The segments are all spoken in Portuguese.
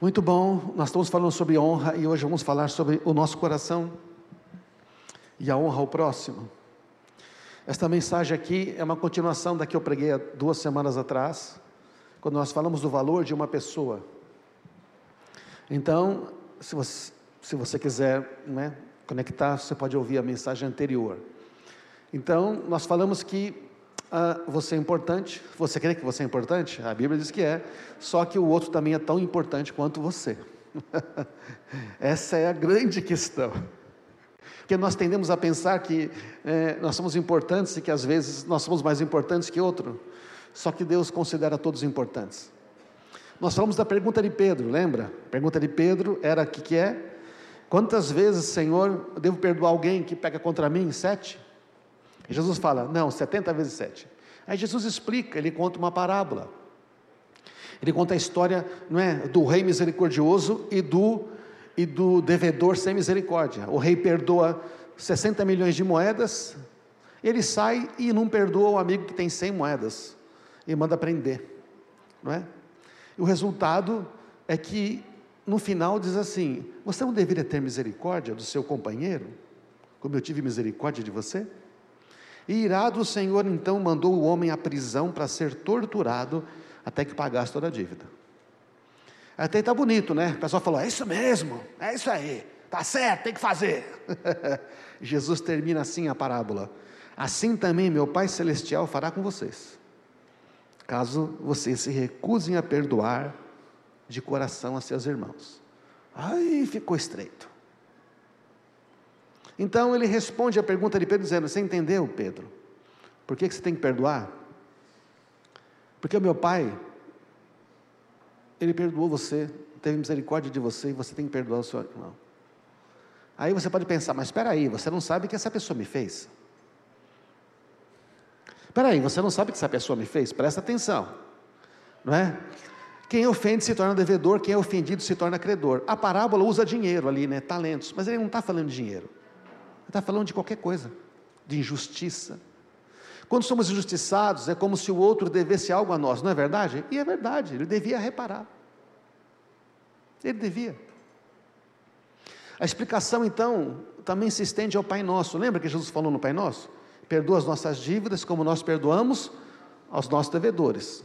Muito bom, nós estamos falando sobre honra e hoje vamos falar sobre o nosso coração e a honra ao próximo. Esta mensagem aqui é uma continuação da que eu preguei há duas semanas atrás, quando nós falamos do valor de uma pessoa. Então, se você, se você quiser né, conectar, você pode ouvir a mensagem anterior. Então, nós falamos que ah, você é importante, você crê que você é importante? A Bíblia diz que é, só que o outro também é tão importante quanto você. Essa é a grande questão. Porque nós tendemos a pensar que é, nós somos importantes e que às vezes nós somos mais importantes que outro. Só que Deus considera todos importantes. Nós falamos da pergunta de Pedro, lembra? A pergunta de Pedro era o que, que é? Quantas vezes, Senhor, eu devo perdoar alguém que pega contra mim? Sete? Jesus fala, não, 70 vezes 7. Aí Jesus explica, ele conta uma parábola. Ele conta a história não é, do rei misericordioso e do, e do devedor sem misericórdia. O rei perdoa 60 milhões de moedas, ele sai e não perdoa o amigo que tem 100 moedas e manda prender. Não é? E o resultado é que no final diz assim: Você não deveria ter misericórdia do seu companheiro, como eu tive misericórdia de você? E irado o Senhor então mandou o homem à prisão para ser torturado até que pagasse toda a dívida. Até está bonito, né? O pessoal falou: é isso mesmo, é isso aí, tá certo, tem que fazer. Jesus termina assim a parábola: assim também meu Pai Celestial fará com vocês, caso vocês se recusem a perdoar de coração a seus irmãos. Aí ficou estreito. Então ele responde a pergunta de Pedro dizendo: Você entendeu, Pedro? Por que, você tem que perdoar? Porque o meu pai, ele perdoou você, teve misericórdia de você e você tem que perdoar o seu irmão. Aí você pode pensar, mas espera aí, você não sabe o que essa pessoa me fez? Espera aí, você não sabe o que essa pessoa me fez? Presta atenção, não é? Quem ofende se torna devedor, quem é ofendido se torna credor. A parábola usa dinheiro ali, né? Talentos, mas ele não está falando de dinheiro está falando de qualquer coisa, de injustiça. Quando somos injustiçados, é como se o outro devesse algo a nós, não é verdade? E é verdade, ele devia reparar. Ele devia. A explicação, então, também se estende ao Pai Nosso. Lembra que Jesus falou no Pai Nosso? Perdoa as nossas dívidas como nós perdoamos aos nossos devedores.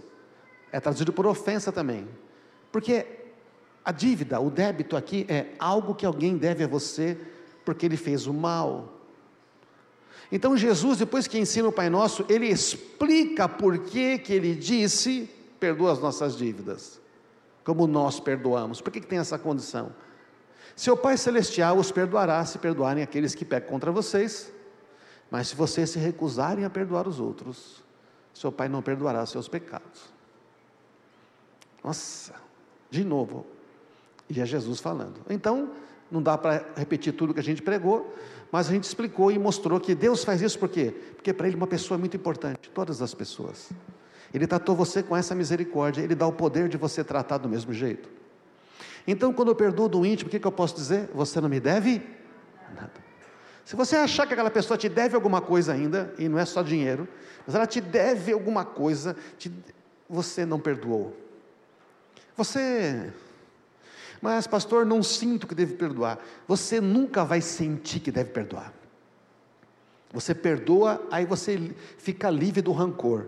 É traduzido por ofensa também. Porque a dívida, o débito aqui é algo que alguém deve a você porque ele fez o mal. Então Jesus, depois que ensina o Pai Nosso, ele explica por que, que ele disse: perdoa as nossas dívidas, como nós perdoamos. Por que, que tem essa condição? Seu Pai Celestial os perdoará se perdoarem aqueles que pecam contra vocês, mas se vocês se recusarem a perdoar os outros, seu Pai não perdoará seus pecados. Nossa, de novo, e é Jesus falando. Então, não dá para repetir tudo que a gente pregou, mas a gente explicou e mostrou que Deus faz isso por quê? Porque para Ele uma pessoa é muito importante, todas as pessoas. Ele tratou você com essa misericórdia, Ele dá o poder de você tratar do mesmo jeito. Então, quando eu perdoo do íntimo, o que, que eu posso dizer? Você não me deve nada. Se você achar que aquela pessoa te deve alguma coisa ainda, e não é só dinheiro, mas ela te deve alguma coisa, te... você não perdoou. Você mas, pastor, não sinto que devo perdoar. Você nunca vai sentir que deve perdoar. Você perdoa, aí você fica livre do rancor.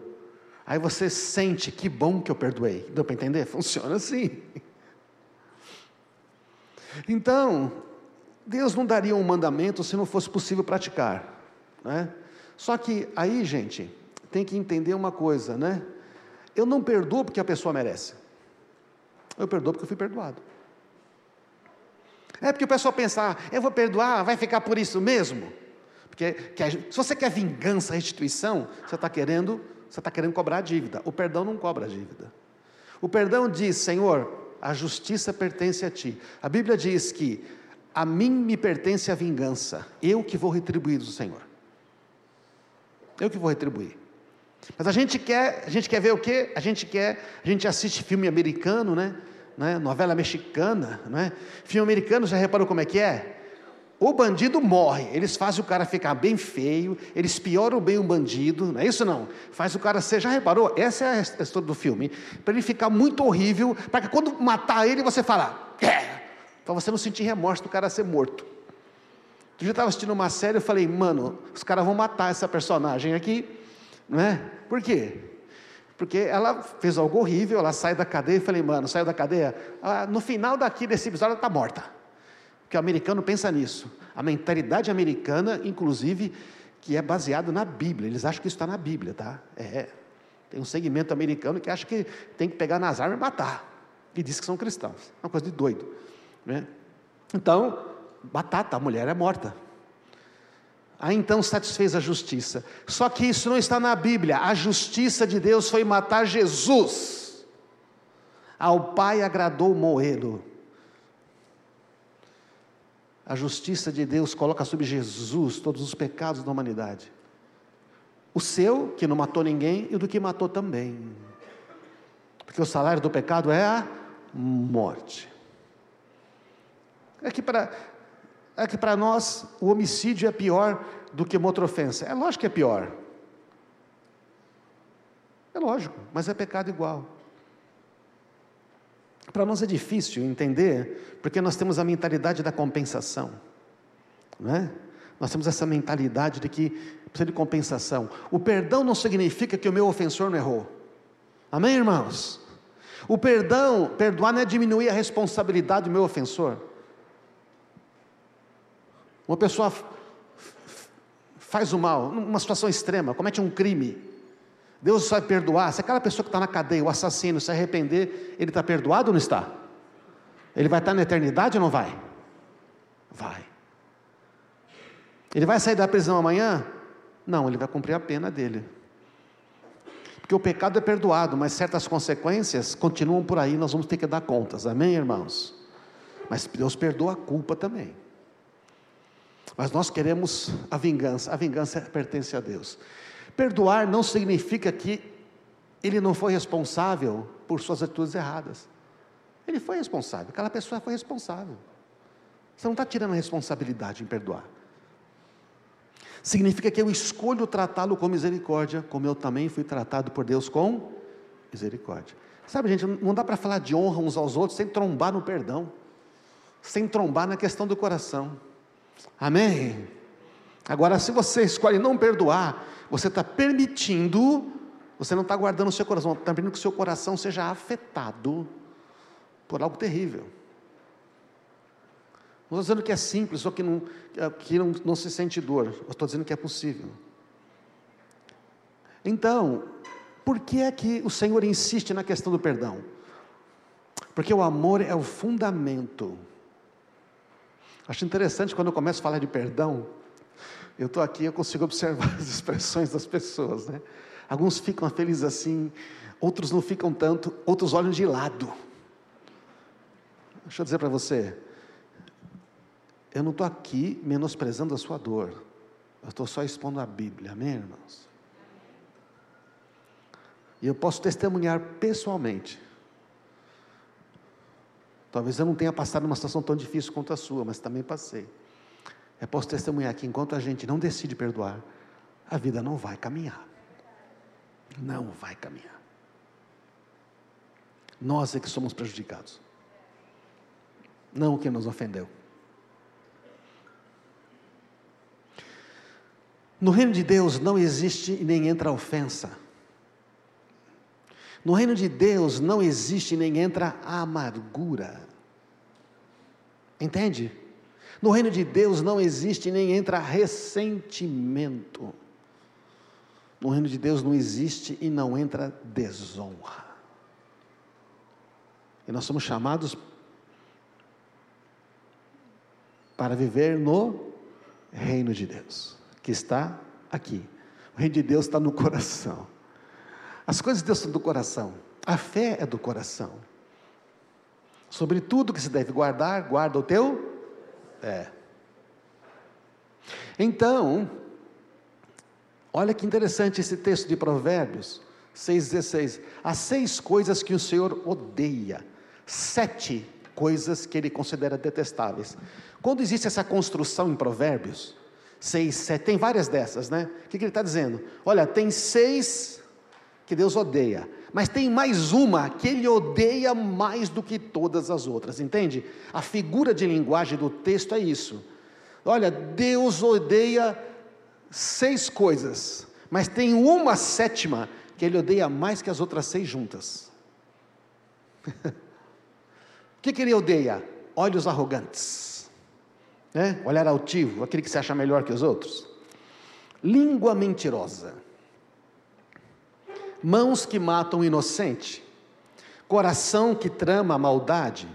Aí você sente, que bom que eu perdoei. Deu para entender? Funciona assim. Então, Deus não daria um mandamento se não fosse possível praticar. Né? Só que aí, gente, tem que entender uma coisa, né? Eu não perdoo porque a pessoa merece. Eu perdoo porque eu fui perdoado. É porque o pessoal pensa, ah, eu vou perdoar, vai ficar por isso mesmo. Porque se você quer vingança, restituição, você está querendo, você está querendo cobrar a dívida. O perdão não cobra a dívida. O perdão diz, Senhor, a justiça pertence a ti. A Bíblia diz que a mim me pertence a vingança, eu que vou retribuir do Senhor. Eu que vou retribuir. Mas a gente quer, a gente quer ver o quê? A gente quer, a gente assiste filme americano, né? Né? novela mexicana, né? filme americano, já reparou como é que é? o bandido morre, eles fazem o cara ficar bem feio, eles pioram bem o bandido, não é isso não? Faz o cara ser, já reparou? Essa é a história do filme, para ele ficar muito horrível, para que quando matar ele você fala, é, para você não sentir remorso do cara ser morto. Eu já estava assistindo uma série, eu falei, mano, os caras vão matar essa personagem aqui, não é? Por quê? Porque ela fez algo horrível, ela sai da cadeia, eu falei, mano, saiu da cadeia, no final daqui desse episódio ela está morta. Porque o americano pensa nisso. A mentalidade americana, inclusive, que é baseada na Bíblia. Eles acham que isso está na Bíblia, tá? É. Tem um segmento americano que acha que tem que pegar nas armas e matar. E diz que são cristãos. É uma coisa de doido. Né? Então, batata, a mulher é morta. Aí então satisfez a justiça. Só que isso não está na Bíblia. A justiça de Deus foi matar Jesus. Ao Pai agradou moê-lo. A justiça de Deus coloca sobre Jesus todos os pecados da humanidade. O seu, que não matou ninguém, e o do que matou também. Porque o salário do pecado é a morte. É que para é que para nós o homicídio é pior do que uma outra ofensa. É lógico que é pior. É lógico, mas é pecado igual. Para nós é difícil entender, porque nós temos a mentalidade da compensação, não é? Nós temos essa mentalidade de que precisa de compensação. O perdão não significa que o meu ofensor não errou. Amém, irmãos? O perdão, perdoar não é diminuir a responsabilidade do meu ofensor. Uma pessoa faz o mal, numa situação extrema, comete um crime. Deus vai perdoar. Se aquela pessoa que está na cadeia, o assassino, se arrepender, ele está perdoado ou não está? Ele vai estar na eternidade ou não vai? Vai. Ele vai sair da prisão amanhã? Não, ele vai cumprir a pena dele. Porque o pecado é perdoado, mas certas consequências continuam por aí, nós vamos ter que dar contas. Amém, irmãos? Mas Deus perdoa a culpa também. Mas nós queremos a vingança, a vingança pertence a Deus. Perdoar não significa que ele não foi responsável por suas atitudes erradas. Ele foi responsável, aquela pessoa foi responsável. Você não está tirando a responsabilidade em perdoar. Significa que eu escolho tratá-lo com misericórdia, como eu também fui tratado por Deus com misericórdia. Sabe, gente, não dá para falar de honra uns aos outros sem trombar no perdão, sem trombar na questão do coração. Amém? Agora, se você escolhe não perdoar, você está permitindo, você não está guardando o seu coração, está permitindo que o seu coração seja afetado por algo terrível. Não estou dizendo que é simples ou que não, que não, não se sente dor, eu estou dizendo que é possível. Então, por que é que o Senhor insiste na questão do perdão? Porque o amor é o fundamento. Acho interessante quando eu começo a falar de perdão, eu estou aqui, eu consigo observar as expressões das pessoas, né? Alguns ficam felizes assim, outros não ficam tanto, outros olham de lado. Deixa eu dizer para você, eu não estou aqui menosprezando a sua dor, eu estou só expondo a Bíblia, amém, irmãos? E eu posso testemunhar pessoalmente. Talvez eu não tenha passado uma situação tão difícil quanto a sua, mas também passei. Eu posso testemunhar que enquanto a gente não decide perdoar, a vida não vai caminhar. Não vai caminhar. Nós é que somos prejudicados. Não o que nos ofendeu. No reino de Deus não existe e nem entra ofensa. No reino de Deus não existe nem entra amargura. Entende? No reino de Deus não existe nem entra ressentimento. No reino de Deus não existe e não entra desonra. E nós somos chamados para viver no reino de Deus, que está aqui. O reino de Deus está no coração. As coisas de Deus estão do coração. A fé é do coração. Sobre tudo que se deve guardar, guarda o teu é. Então, olha que interessante esse texto de Provérbios 6,16. Há seis coisas que o Senhor odeia, sete coisas que ele considera detestáveis. Quando existe essa construção em Provérbios, seis, sete, tem várias dessas, né? O que, que ele está dizendo? Olha, tem seis que Deus odeia, mas tem mais uma que ele odeia mais do que todas as outras, entende? A figura de linguagem do texto é isso. Olha, Deus odeia seis coisas, mas tem uma sétima que ele odeia mais que as outras seis juntas. o que, que ele odeia? Olhos arrogantes, né? olhar altivo, aquele que se acha melhor que os outros. Língua mentirosa, mãos que matam o inocente, coração que trama a maldade,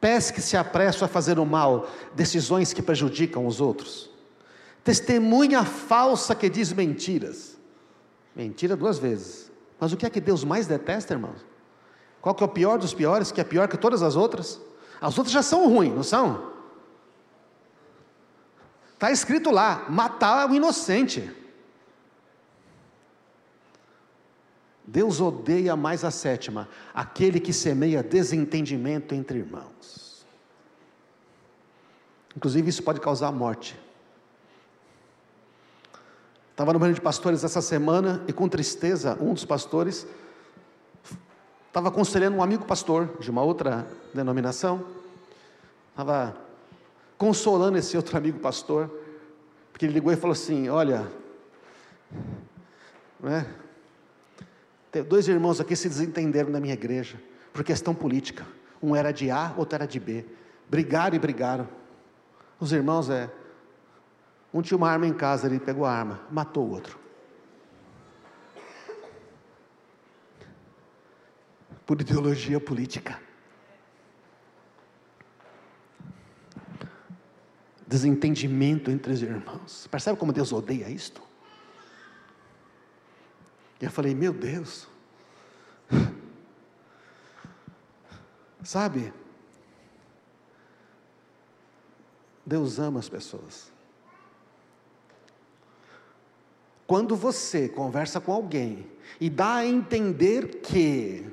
pés que se apressam a fazer o mal, decisões que prejudicam os outros, testemunha falsa que diz mentiras, mentira duas vezes, mas o que é que Deus mais detesta, irmãos? Qual que é o pior dos piores, que é pior que todas as outras? As outras já são ruins, não são? Está escrito lá: matar o inocente. Deus odeia mais a sétima, aquele que semeia desentendimento entre irmãos. Inclusive, isso pode causar morte. Estava no banho de pastores essa semana e, com tristeza, um dos pastores estava aconselhando um amigo pastor de uma outra denominação, estava consolando esse outro amigo pastor, porque ele ligou e falou assim: Olha, não é? Dois irmãos aqui se desentenderam na minha igreja, por questão política. Um era de A, outro era de B. Brigaram e brigaram. Os irmãos, é. Um tinha uma arma em casa, ele pegou a arma, matou o outro. Por ideologia política. Desentendimento entre os irmãos. Percebe como Deus odeia isto? E eu falei, meu Deus. Sabe? Deus ama as pessoas. Quando você conversa com alguém e dá a entender que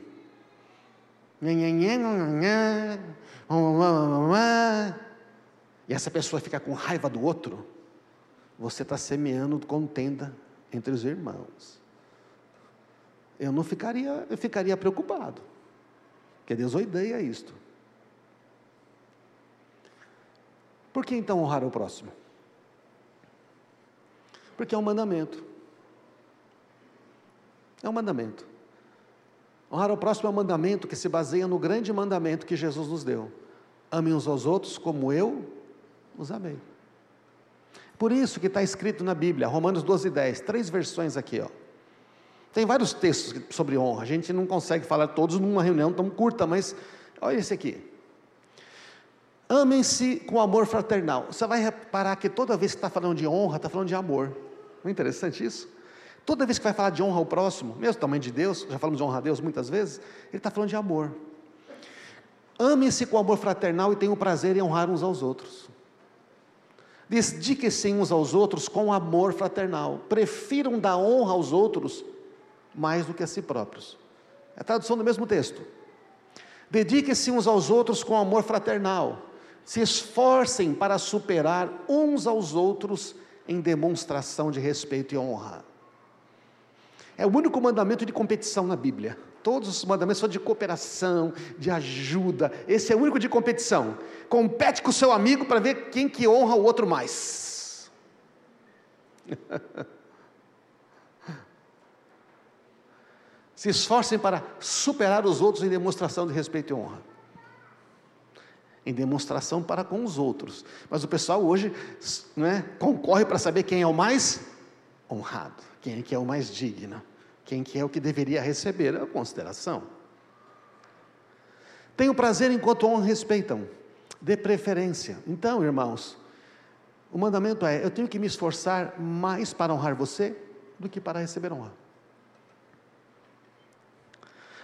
e essa pessoa fica com raiva do outro, você está semeando contenda entre os irmãos eu não ficaria, eu ficaria preocupado. Porque Deus odeia isto. Por que então honrar o próximo? Porque é um mandamento. É um mandamento. Honrar o próximo é um mandamento que se baseia no grande mandamento que Jesus nos deu. Amem uns aos outros como eu os amei. Por isso que está escrito na Bíblia, Romanos 12, 10, três versões aqui, ó. Tem vários textos sobre honra, a gente não consegue falar todos numa reunião tão curta, mas olha esse aqui. Amem-se com amor fraternal. Você vai reparar que toda vez que está falando de honra, está falando de amor. Não é interessante isso? Toda vez que vai falar de honra ao próximo, mesmo tamanho de Deus, já falamos de honra a Deus muitas vezes, ele está falando de amor. Amem-se com amor fraternal e tenham prazer em honrar uns aos outros. Dediquem-se uns aos outros com amor fraternal. Prefiram dar honra aos outros mais do que a si próprios. É a tradução do mesmo texto. Dediquem-se uns aos outros com amor fraternal. Se esforcem para superar uns aos outros em demonstração de respeito e honra. É o único mandamento de competição na Bíblia. Todos os mandamentos são de cooperação, de ajuda. Esse é o único de competição. Compete com o seu amigo para ver quem que honra o outro mais. Se esforcem para superar os outros em demonstração de respeito e honra. Em demonstração para com os outros. Mas o pessoal hoje né, concorre para saber quem é o mais honrado, quem é que é o mais digno, quem que é o que deveria receber a consideração. Tenho prazer enquanto honram e respeitam. Dê preferência. Então, irmãos, o mandamento é: eu tenho que me esforçar mais para honrar você do que para receber honra.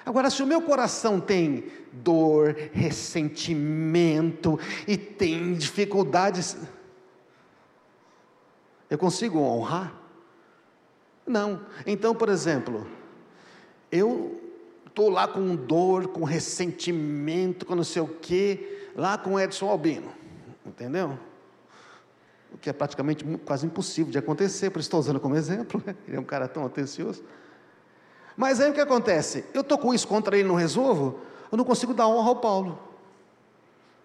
Agora, se o meu coração tem dor, ressentimento e tem dificuldades, eu consigo honrar? Não. Então, por exemplo, eu estou lá com dor, com ressentimento, com não sei o quê, lá com Edson Albino, entendeu? O que é praticamente quase impossível de acontecer, por isso estou usando como exemplo, ele é um cara tão atencioso. Mas aí o que acontece? Eu estou com isso contra ele, não resolvo, eu não consigo dar honra ao Paulo,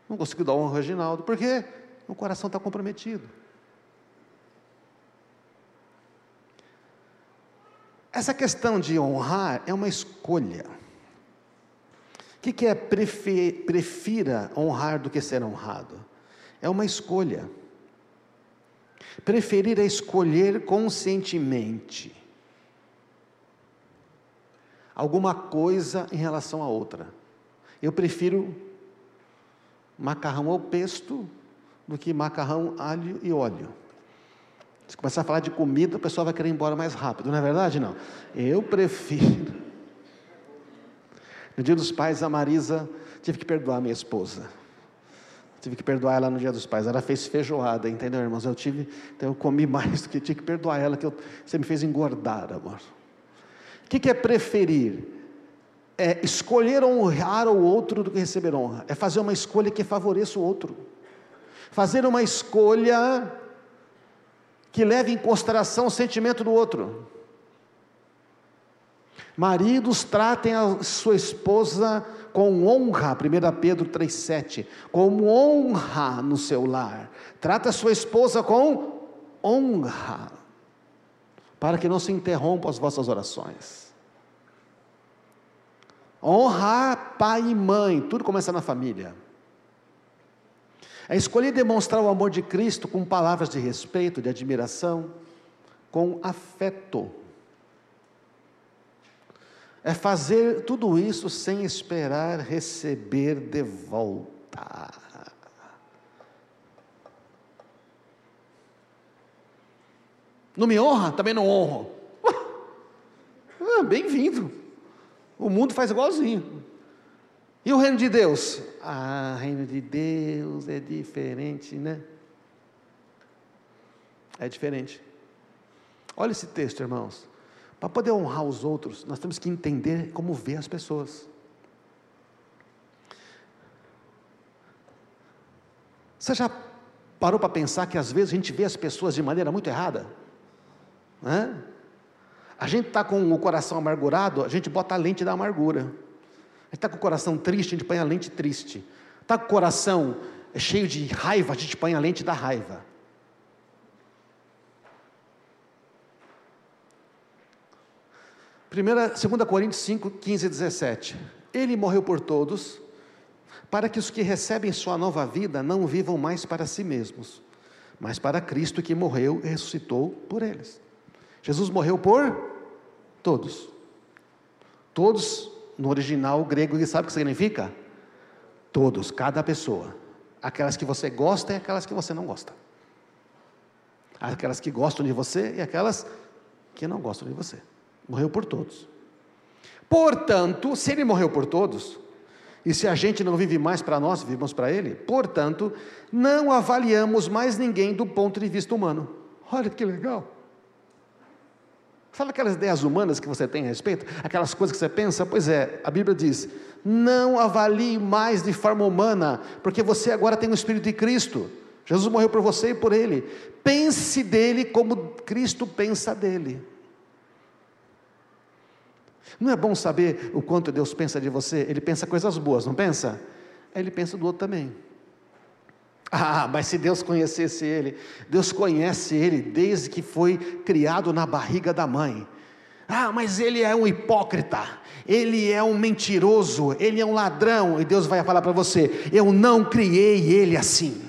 não consigo dar honra ao Reginaldo, porque o coração está comprometido. Essa questão de honrar é uma escolha. O que, que é prefira honrar do que ser honrado? É uma escolha. Preferir é escolher conscientemente alguma coisa em relação a outra. Eu prefiro macarrão ao pesto do que macarrão, alho e óleo. Se começar a falar de comida, o pessoal vai querer ir embora mais rápido, não é verdade? Não. Eu prefiro. No dia dos pais, a Marisa tive que perdoar minha esposa. Tive que perdoar ela no dia dos pais. Ela fez feijoada, entendeu, irmãos? Eu tive, então eu comi mais do que tinha que perdoar ela, que eu, você me fez engordar, amor. O que, que é preferir? É escolher honrar o outro do que receber honra. É fazer uma escolha que favoreça o outro. Fazer uma escolha que leve em consideração o sentimento do outro. Maridos, tratem a sua esposa com honra, 1 Pedro 3,7, como honra no seu lar. Trata a sua esposa com honra, para que não se interrompam as vossas orações. Honrar pai e mãe, tudo começa na família. É escolher demonstrar o amor de Cristo com palavras de respeito, de admiração, com afeto. É fazer tudo isso sem esperar receber de volta. Não me honra? Também não honro. Ah, Bem-vindo. O mundo faz igualzinho. E o reino de Deus? Ah, reino de Deus é diferente, né? É diferente. Olha esse texto, irmãos. Para poder honrar os outros, nós temos que entender como ver as pessoas. Você já parou para pensar que às vezes a gente vê as pessoas de maneira muito errada? Né? A gente está com o coração amargurado, a gente bota a lente da amargura gente está com o coração triste, a gente põe a lente triste. Está com o coração cheio de raiva, a gente põe a lente da raiva. Primeira, 2 Coríntios 5, 15 e 17. Ele morreu por todos, para que os que recebem sua nova vida não vivam mais para si mesmos, mas para Cristo que morreu e ressuscitou por eles. Jesus morreu por todos. Todos no original grego, e sabe o que significa? Todos, cada pessoa. Aquelas que você gosta e aquelas que você não gosta. Aquelas que gostam de você e aquelas que não gostam de você. Morreu por todos. Portanto, se ele morreu por todos, e se a gente não vive mais para nós, vivemos para ele, portanto, não avaliamos mais ninguém do ponto de vista humano. Olha que legal. Sabe aquelas ideias humanas que você tem a respeito? Aquelas coisas que você pensa? Pois é, a Bíblia diz: não avalie mais de forma humana, porque você agora tem o Espírito de Cristo. Jesus morreu por você e por ele. Pense dele como Cristo pensa dele. Não é bom saber o quanto Deus pensa de você? Ele pensa coisas boas, não pensa? Ele pensa do outro também. Ah, mas se Deus conhecesse ele, Deus conhece ele desde que foi criado na barriga da mãe. Ah, mas ele é um hipócrita, ele é um mentiroso, ele é um ladrão, e Deus vai falar para você: Eu não criei ele assim,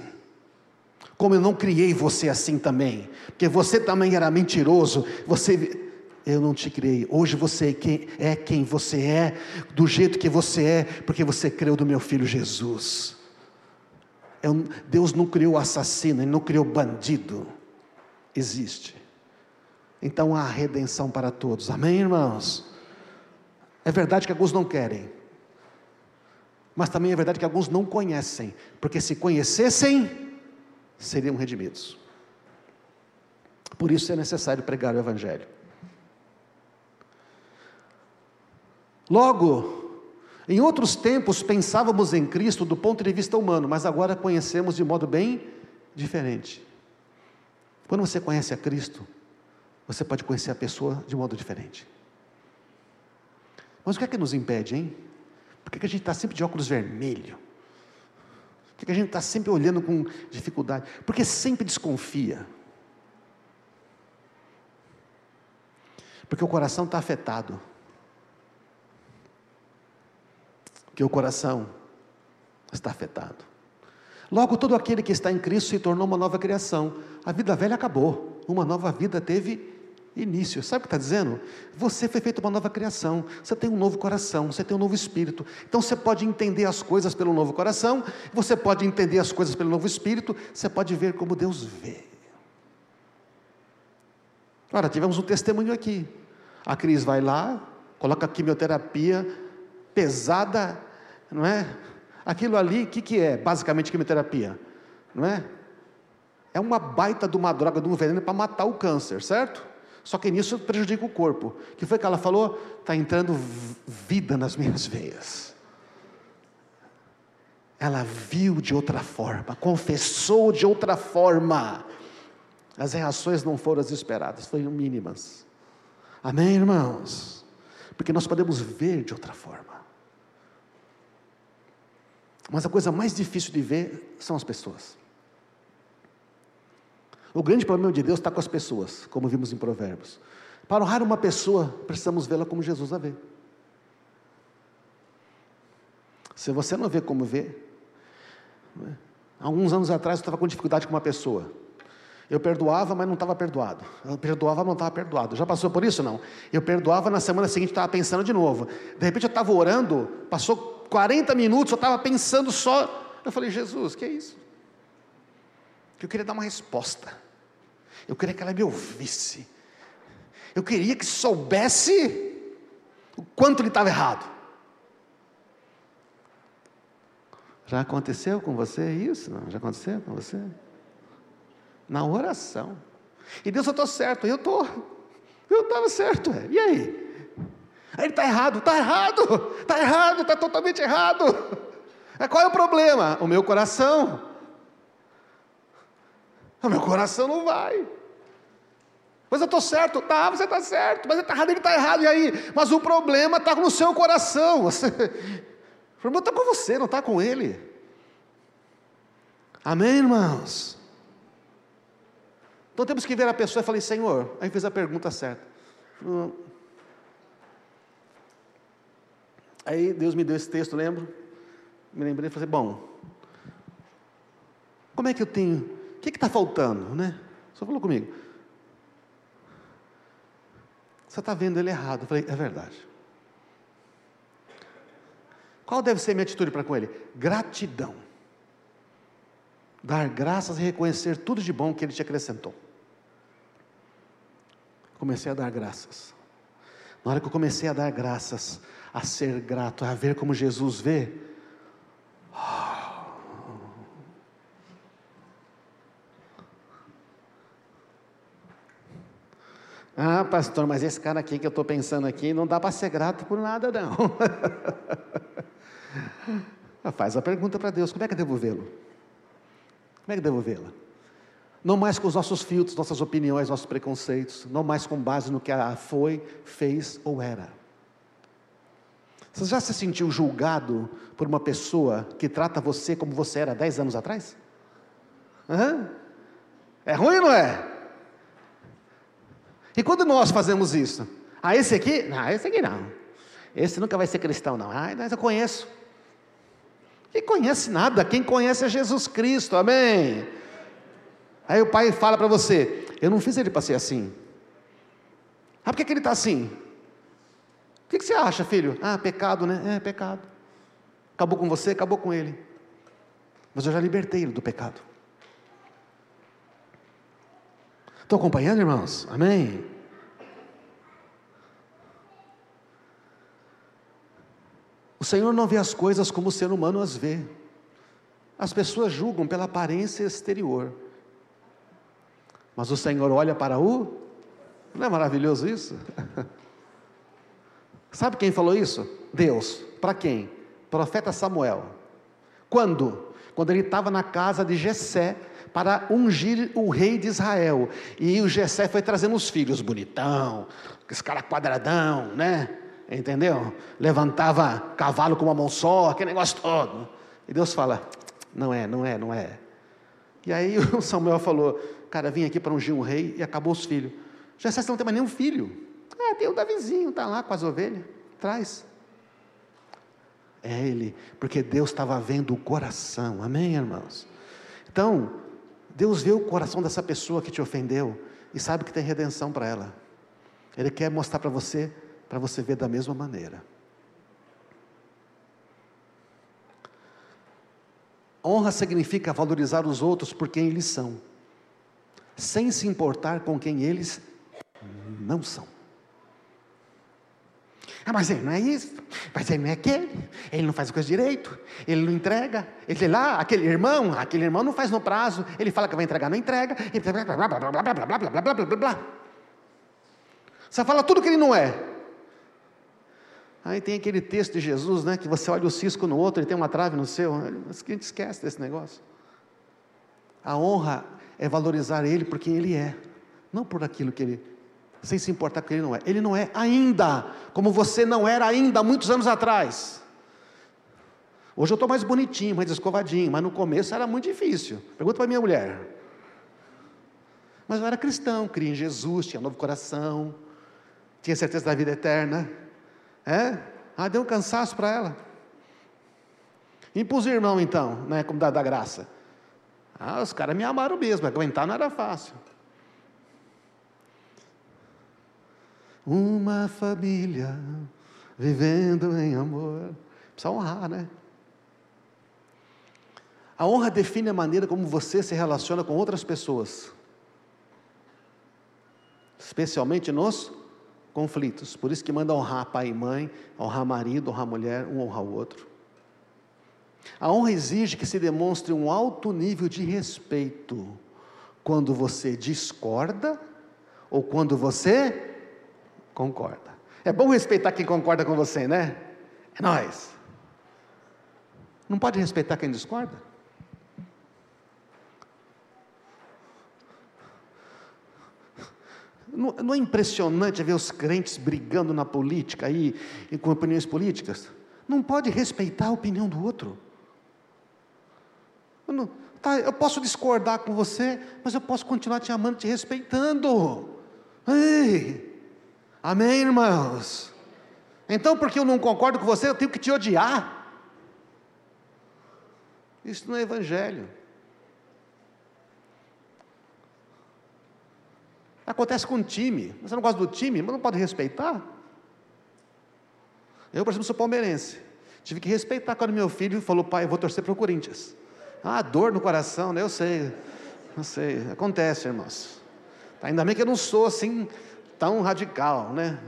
como eu não criei você assim também, porque você também era mentiroso, você. Eu não te criei. Hoje você é quem você é, do jeito que você é, porque você creu do meu filho Jesus. É Deus não criou assassino, Ele não criou bandido. Existe. Então há redenção para todos. Amém, irmãos? É verdade que alguns não querem. Mas também é verdade que alguns não conhecem. Porque se conhecessem, seriam redimidos. Por isso é necessário pregar o Evangelho. Logo, em outros tempos pensávamos em Cristo do ponto de vista humano, mas agora conhecemos de modo bem diferente. Quando você conhece a Cristo, você pode conhecer a pessoa de modo diferente. Mas o que é que nos impede, hein? Por que, que a gente está sempre de óculos vermelho? Por que, que a gente está sempre olhando com dificuldade? Porque sempre desconfia. Porque o coração está afetado. Porque o coração está afetado. Logo, todo aquele que está em Cristo se tornou uma nova criação. A vida velha acabou, uma nova vida teve início. Sabe o que está dizendo? Você foi feito uma nova criação, você tem um novo coração, você tem um novo espírito. Então você pode entender as coisas pelo novo coração, você pode entender as coisas pelo novo espírito, você pode ver como Deus vê. Ora, tivemos um testemunho aqui. A Cris vai lá, coloca quimioterapia pesada, não é? Aquilo ali, o que, que é basicamente quimioterapia? Não é? É uma baita de uma droga, de um veneno para matar o câncer, certo? Só que nisso prejudica o corpo. O que foi que ela falou? Está entrando vida nas minhas veias. Ela viu de outra forma, confessou de outra forma. As reações não foram as esperadas, foram mínimas. Amém, irmãos? Porque nós podemos ver de outra forma. Mas a coisa mais difícil de ver são as pessoas. O grande problema de Deus está com as pessoas, como vimos em Provérbios. Para honrar uma pessoa, precisamos vê-la como Jesus a vê. Se você não vê como vê, né? alguns anos atrás eu estava com dificuldade com uma pessoa. Eu perdoava, mas não estava perdoado. Eu perdoava, mas não estava perdoado. Já passou por isso? Não. Eu perdoava, na semana seguinte estava pensando de novo. De repente eu estava orando, passou 40 minutos eu estava pensando só. Eu falei, Jesus, que é isso? Eu queria dar uma resposta. Eu queria que ela me ouvisse. Eu queria que soubesse o quanto ele estava errado. Já aconteceu com você isso? Não? Já aconteceu com você? Na oração. E Deus, eu estou certo, eu estou. Eu estava certo, é. e aí? Aí ele está errado, está errado, está errado, está totalmente errado. É, qual é o problema? O meu coração. O meu coração não vai. Mas eu estou certo, tá, você está certo, mas ele está errado, ele está errado, e aí? Mas o problema está no seu coração. Você... O problema está com você, não está com ele. Amém, irmãos? Então temos que ver a pessoa e falei, Senhor, aí fez a pergunta certa. Aí Deus me deu esse texto, lembro? Me lembrei e falei, bom, como é que eu tenho, o que está faltando, né? Só falou comigo. Você está vendo ele errado. Eu falei, é verdade. Qual deve ser minha atitude para com ele? Gratidão. Dar graças e reconhecer tudo de bom que ele te acrescentou. Comecei a dar graças. Na hora que eu comecei a dar graças, a ser grato, a ver como Jesus vê. Ah, pastor, mas esse cara aqui que eu estou pensando aqui, não dá para ser grato por nada, não. Faz a pergunta para Deus: como é que eu devo vê-lo? Como é que eu devo vê-la? Não mais com os nossos filtros, nossas opiniões, nossos preconceitos, não mais com base no que ela foi, fez ou era. Você já se sentiu julgado por uma pessoa que trata você como você era 10 anos atrás? Uhum. É ruim, não é? E quando nós fazemos isso? Ah, esse aqui? Não, esse aqui não. Esse nunca vai ser cristão, não. Ah, mas eu conheço. Quem conhece nada? Quem conhece é Jesus Cristo, amém? Aí o pai fala para você: Eu não fiz ele para ser assim. Ah, por que, que ele está assim? O que, que você acha, filho? Ah, pecado, né? É, pecado. Acabou com você, acabou com ele. Mas eu já libertei ele do pecado. Estão acompanhando, irmãos? Amém? O Senhor não vê as coisas como o ser humano as vê. As pessoas julgam pela aparência exterior. Mas o Senhor olha para o. Não é maravilhoso isso? Sabe quem falou isso? Deus. Para quem? Profeta Samuel. Quando? Quando ele estava na casa de Jessé para ungir o rei de Israel. E o Jessé foi trazendo os filhos, bonitão, esse cara quadradão, né? Entendeu? Levantava cavalo com uma mão só, aquele negócio todo. E Deus fala: não é, não é, não é. E aí o Samuel falou: cara, vim aqui para ungir um rei e acabou os filhos. Jessé não tem mais nenhum filho. É, tem o Davizinho, está lá com as ovelhas, traz. É ele, porque Deus estava vendo o coração, amém, irmãos? Então, Deus vê o coração dessa pessoa que te ofendeu e sabe que tem redenção para ela. Ele quer mostrar para você, para você ver da mesma maneira. Honra significa valorizar os outros por quem eles são, sem se importar com quem eles não são. Ah, mas ele não é isso, mas ele não é aquele, ele não faz a coisa direito, ele não entrega, ele lá, aquele irmão, aquele irmão não faz no prazo, ele fala que vai entregar, não entrega, ele blá blá blá blá blá blá blá blá blá blá. Blá blá. Você fala tudo que ele não é. Aí tem aquele texto de Jesus, né, que você olha o cisco no outro, ele tem uma trave no seu, mas que a gente esquece desse negócio. A honra é valorizar ele por quem ele é, não por aquilo que ele sem se importar com ele não é. Ele não é ainda, como você não era ainda muitos anos atrás. Hoje eu estou mais bonitinho, mais escovadinho, mas no começo era muito difícil. Pergunta para minha mulher. Mas eu era cristão, cria em Jesus, tinha novo coração, tinha certeza da vida eterna. É? Ah, deu um cansaço para ela. Impus irmão então, né, como da, da graça. Ah, os caras me amaram mesmo, aguentar não era fácil. Uma família vivendo em amor. Precisa honrar, né? A honra define a maneira como você se relaciona com outras pessoas, especialmente nos conflitos. Por isso que manda honrar pai e mãe, honrar marido, honrar mulher, um honrar o outro. A honra exige que se demonstre um alto nível de respeito quando você discorda ou quando você concorda. É bom respeitar quem concorda com você, né? É nós. Não pode respeitar quem discorda? Não, não, é impressionante ver os crentes brigando na política aí, com opiniões políticas? Não pode respeitar a opinião do outro. Eu, não, tá, eu posso discordar com você, mas eu posso continuar te amando, te respeitando. Ei! Amém, irmãos? Então, porque eu não concordo com você, eu tenho que te odiar. Isso não é evangelho. Acontece com o time. Você não gosta do time, mas não pode respeitar. Eu, por exemplo, sou palmeirense. Tive que respeitar quando meu filho falou, pai, eu vou torcer para o Corinthians. Ah, dor no coração, né? Eu sei. Eu sei. Acontece, irmãos. Ainda bem que eu não sou assim tão radical, né?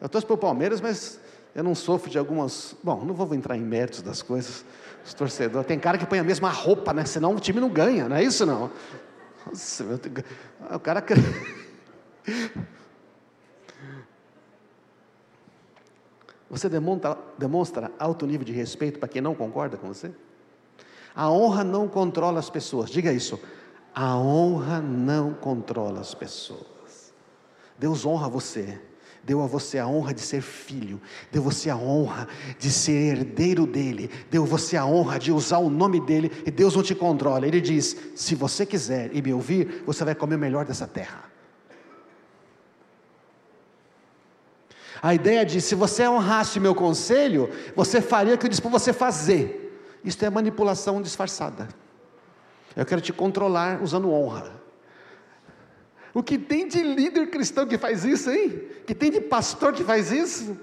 Eu torço para o Palmeiras, mas eu não sofro de algumas. Bom, não vou entrar em méritos das coisas. Os torcedores. Tem cara que põe a mesma roupa, né? Senão o time não ganha, não é isso não? Nossa, meu... o cara. Você demonstra, demonstra alto nível de respeito para quem não concorda com você? A honra não controla as pessoas. Diga isso. A honra não controla as pessoas. Deus honra você, deu a você a honra de ser filho, deu você a honra de ser herdeiro dele, deu você a honra de usar o nome dele, e Deus não te controla. Ele diz: se você quiser e me ouvir, você vai comer o melhor dessa terra. A ideia de se você honrasse meu conselho, você faria o que eu disse para você fazer. Isso é manipulação disfarçada. Eu quero te controlar usando honra. O que tem de líder cristão que faz isso, hein? Que tem de pastor que faz isso?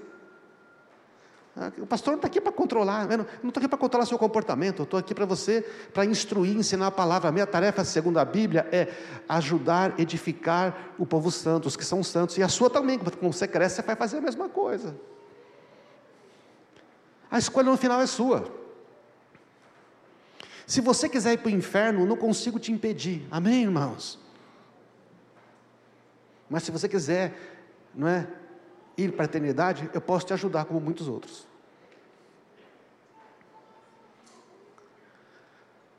Ah, o pastor não está aqui para controlar, eu não estou aqui para controlar seu comportamento, estou aqui para você, para instruir, ensinar a palavra. A minha tarefa, segundo a Bíblia, é ajudar, edificar o povo santo, os que são santos, e a sua também, como você cresce, você vai fazer a mesma coisa. A escolha no final é sua. Se você quiser ir para o inferno, não consigo te impedir, amém, irmãos? Mas se você quiser, não é, ir para a eternidade, eu posso te ajudar como muitos outros.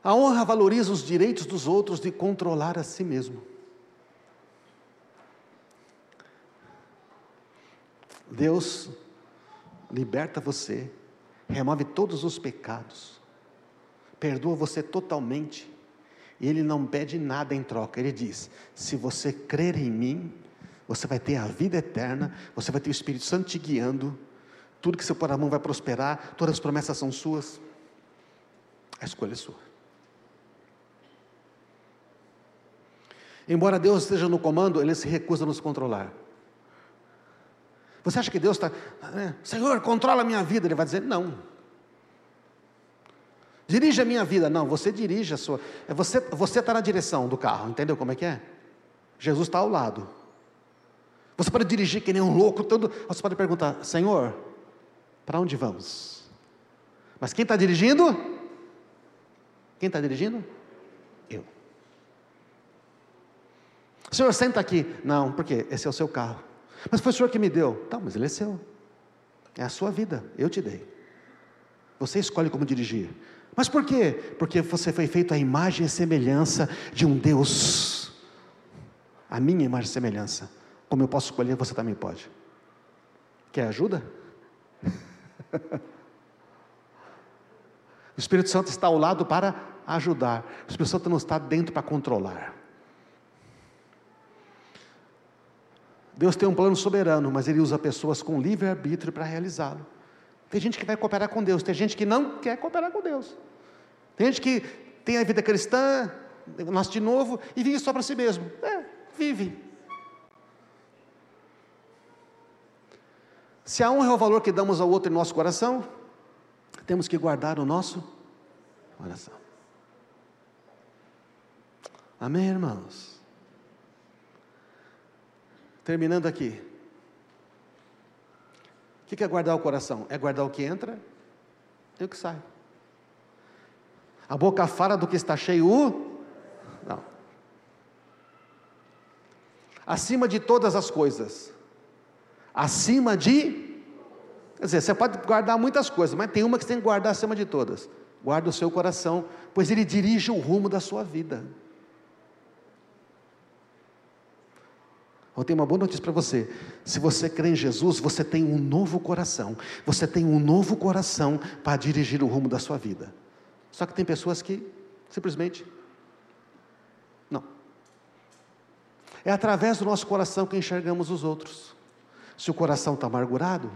A honra valoriza os direitos dos outros de controlar a si mesmo. Deus liberta você, remove todos os pecados, perdoa você totalmente, e Ele não pede nada em troca, Ele diz: se você crer em mim, você vai ter a vida eterna, você vai ter o Espírito Santo te guiando, tudo que você pôr a mão vai prosperar, todas as promessas são suas, a escolha é sua. Embora Deus esteja no comando, Ele se recusa a nos controlar. Você acha que Deus está, né, Senhor, controla a minha vida? Ele vai dizer, não. Dirige a minha vida. Não, você dirige a sua. É você você está na direção do carro, entendeu como é que é? Jesus está ao lado. Você pode dirigir que nem um louco, todo. Você pode perguntar, Senhor, para onde vamos? Mas quem está dirigindo? Quem está dirigindo? Eu. Senhor, senta aqui. Não, porque esse é o seu carro. Mas foi o senhor que me deu. Tá, mas ele é seu. É a sua vida, eu te dei. Você escolhe como dirigir. Mas por quê? Porque você foi feito à imagem e semelhança de um Deus. A minha imagem e semelhança. Como eu posso escolher, você também pode. Quer ajuda? o Espírito Santo está ao lado para ajudar. O Espírito Santo não está dentro para controlar. Deus tem um plano soberano, mas Ele usa pessoas com livre-arbítrio para realizá-lo. Tem gente que vai cooperar com Deus, tem gente que não quer cooperar com Deus. Tem gente que tem a vida cristã, nasce de novo e vive só para si mesmo. É, vive. Se a honra é o valor que damos ao outro em nosso coração, temos que guardar o nosso coração. Amém, irmãos? Terminando aqui. O que é guardar o coração? É guardar o que entra e o que sai. A boca fala do que está cheio. Não. Acima de todas as coisas. Acima de. Quer dizer, você pode guardar muitas coisas, mas tem uma que você tem que guardar acima de todas. Guarda o seu coração, pois ele dirige o rumo da sua vida. Eu tenho uma boa notícia para você. Se você crê em Jesus, você tem um novo coração. Você tem um novo coração para dirigir o rumo da sua vida. Só que tem pessoas que simplesmente não. É através do nosso coração que enxergamos os outros. Se o coração está amargurado,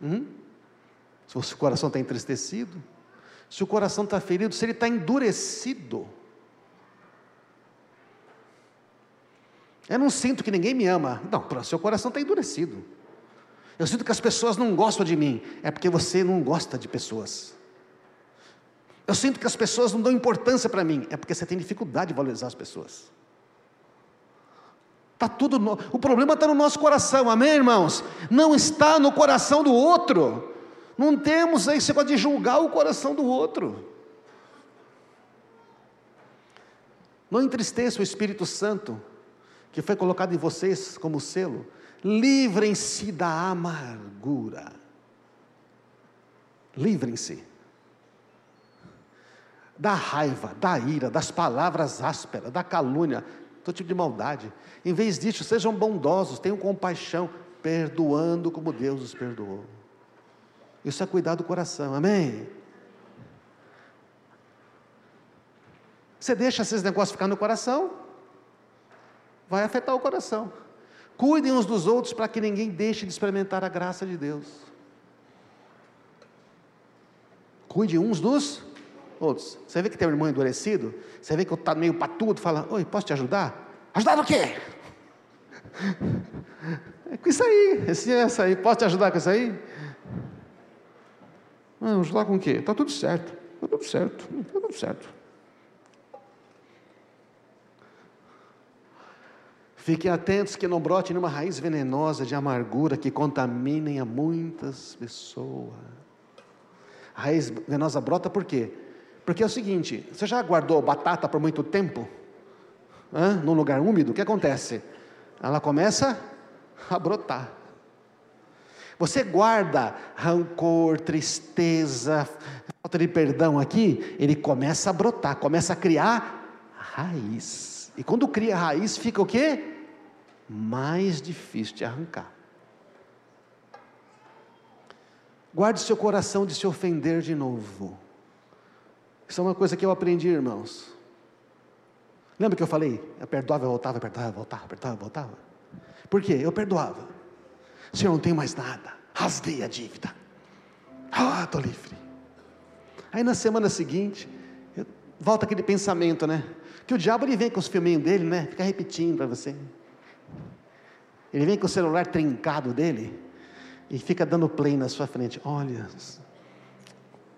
hum? se o coração está entristecido, se o coração está ferido, se ele está endurecido, Eu não sinto que ninguém me ama. Não, seu coração está endurecido. Eu sinto que as pessoas não gostam de mim. É porque você não gosta de pessoas. Eu sinto que as pessoas não dão importância para mim. É porque você tem dificuldade de valorizar as pessoas. Tá tudo no... O problema está no nosso coração, amém, irmãos? Não está no coração do outro. Não temos aí, você pode julgar o coração do outro. Não entristeça o Espírito Santo que foi colocado em vocês como selo, livrem-se da amargura. Livrem-se da raiva, da ira, das palavras ásperas, da calúnia, todo tipo de maldade. Em vez disso, sejam bondosos, tenham compaixão, perdoando como Deus os perdoou. Isso é cuidar do coração, amém? Você deixa esses negócios ficar no coração, vai afetar o coração. Cuidem uns dos outros para que ninguém deixe de experimentar a graça de Deus. Cuide uns dos outros. Você vê que tem um irmão endurecido? Você vê que está meio patudo, fala: Oi, posso te ajudar? Ajudar no quê? É com isso aí, esse é essa aí. Posso te ajudar com isso aí? Não, ajudar com o quê? Está tudo certo. Está tudo certo. Está tudo certo. Fiquem atentos que não brote nenhuma raiz venenosa de amargura que contaminem a muitas pessoas. A raiz venenosa brota por quê? Porque é o seguinte: você já guardou batata por muito tempo? Hã? Num lugar úmido, o que acontece? Ela começa a brotar. Você guarda rancor, tristeza, falta de perdão aqui, ele começa a brotar, começa a criar raiz. E quando cria raiz, fica o quê? Mais difícil de arrancar. Guarde seu coração de se ofender de novo. Isso é uma coisa que eu aprendi, irmãos. Lembra que eu falei? Eu perdoava, eu voltava, perdoava, voltava, perdoava, voltava. Por quê? Eu perdoava. Senhor, não tenho mais nada. Rasguei a dívida. Ah, estou livre. Aí na semana seguinte, volta aquele pensamento, né? Que o diabo ele vem com os filminhos dele, né? Fica repetindo para você. Ele vem com o celular trincado dele e fica dando play na sua frente. Olha,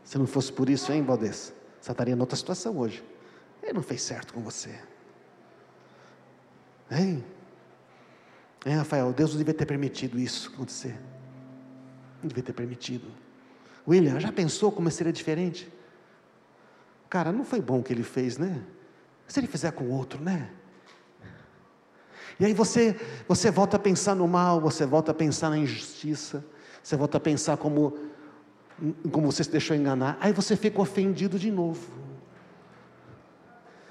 se não fosse por isso, hein, Valdez? Você estaria em outra situação hoje. Ele não fez certo com você. Hein? É, Rafael, Deus não devia ter permitido isso acontecer. Não devia ter permitido. William, já pensou como seria diferente? Cara, não foi bom o que ele fez, né? Se ele fizer com outro, né? E aí você, você volta a pensar no mal, você volta a pensar na injustiça, você volta a pensar como, como você se deixou enganar. Aí você fica ofendido de novo.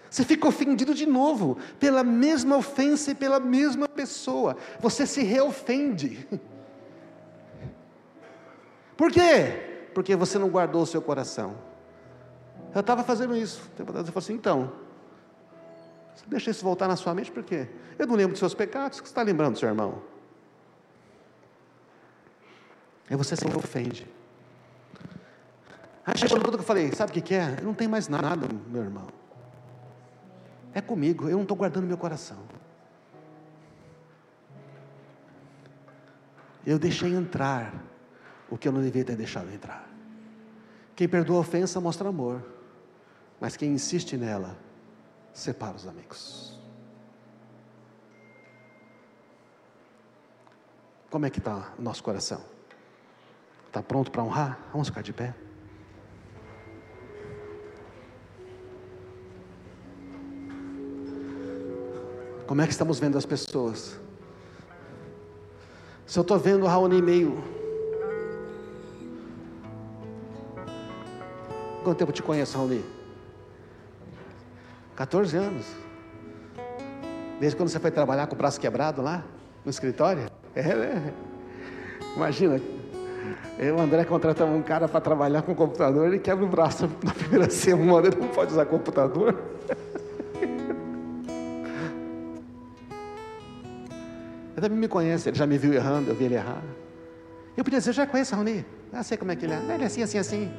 Você fica ofendido de novo, pela mesma ofensa e pela mesma pessoa. Você se reofende. Por quê? Porque você não guardou o seu coração. Eu estava fazendo isso. Eu falei assim, então, você deixa isso voltar na sua mente, por quê? Eu não lembro dos seus pecados, o que você está lembrando, seu irmão? Aí você se ofende. Aí chegou no ponto que eu falei, sabe o que, que é? Eu não tenho mais nada, meu irmão. É comigo, eu não estou guardando meu coração. Eu deixei entrar o que eu não devia ter deixado entrar. Quem perdoa a ofensa mostra amor, mas quem insiste nela separa os amigos. Como é que está o nosso coração? Está pronto para honrar? Vamos ficar de pé. Como é que estamos vendo as pessoas? Se eu estou vendo Raoni meio. Quanto tempo te conheço, Raoni? 14 anos. Desde quando você foi trabalhar com o braço quebrado lá, no escritório? É, né? Imagina, eu, o André, contratamos um cara para trabalhar com o computador, ele quebra o braço na primeira semana, ele não pode usar computador. Ele também me conhece, ele já me viu errando, eu vi ele errar. Eu podia dizer, já conheço o Raoni? Já sei como é que ele é. Ele é assim, assim, assim.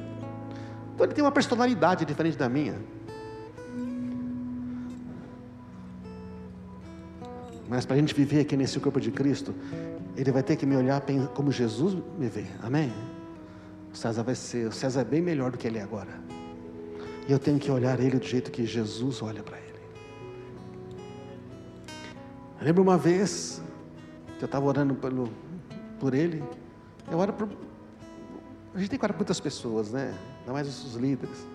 Então ele tem uma personalidade diferente da minha. Mas para a gente viver aqui nesse corpo de Cristo, ele vai ter que me olhar como Jesus me vê. Amém? O César vai ser, o César é bem melhor do que ele é agora. E eu tenho que olhar ele do jeito que Jesus olha para ele. Eu lembro uma vez, que eu estava orando pelo, por ele. Eu oro por. A gente tem que orar por muitas pessoas, né? Ainda mais os líderes.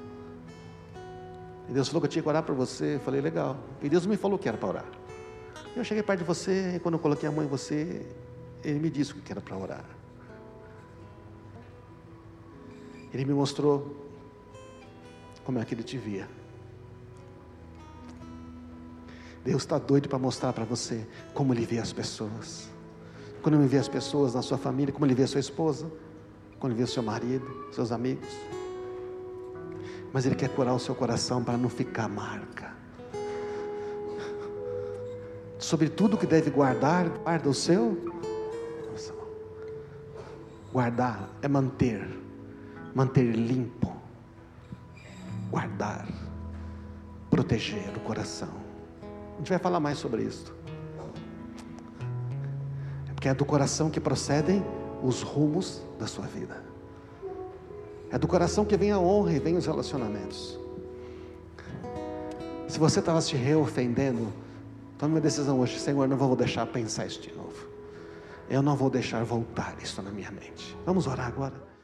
E Deus falou que eu tinha que orar por você. Eu falei, legal. E Deus me falou que era para orar. Eu cheguei perto de você, e quando eu coloquei a mão em você, Ele me disse o que era para orar. Ele me mostrou como é que Ele te via. Deus está doido para mostrar para você como Ele vê as pessoas quando ele vê as pessoas na sua família, como ele vê a sua esposa, quando ele vê o seu marido, seus amigos. Mas ele quer curar o seu coração para não ficar marca. Sobre tudo que deve guardar, guarda o seu Guardar é manter, manter limpo, guardar, proteger o coração. A gente vai falar mais sobre isso que é do coração que procedem os rumos da sua vida. É do coração que vem a honra e vem os relacionamentos. Se você estava se reofendendo, tome uma decisão hoje, Senhor, não vou deixar pensar isso de novo. Eu não vou deixar voltar isso na minha mente. Vamos orar agora.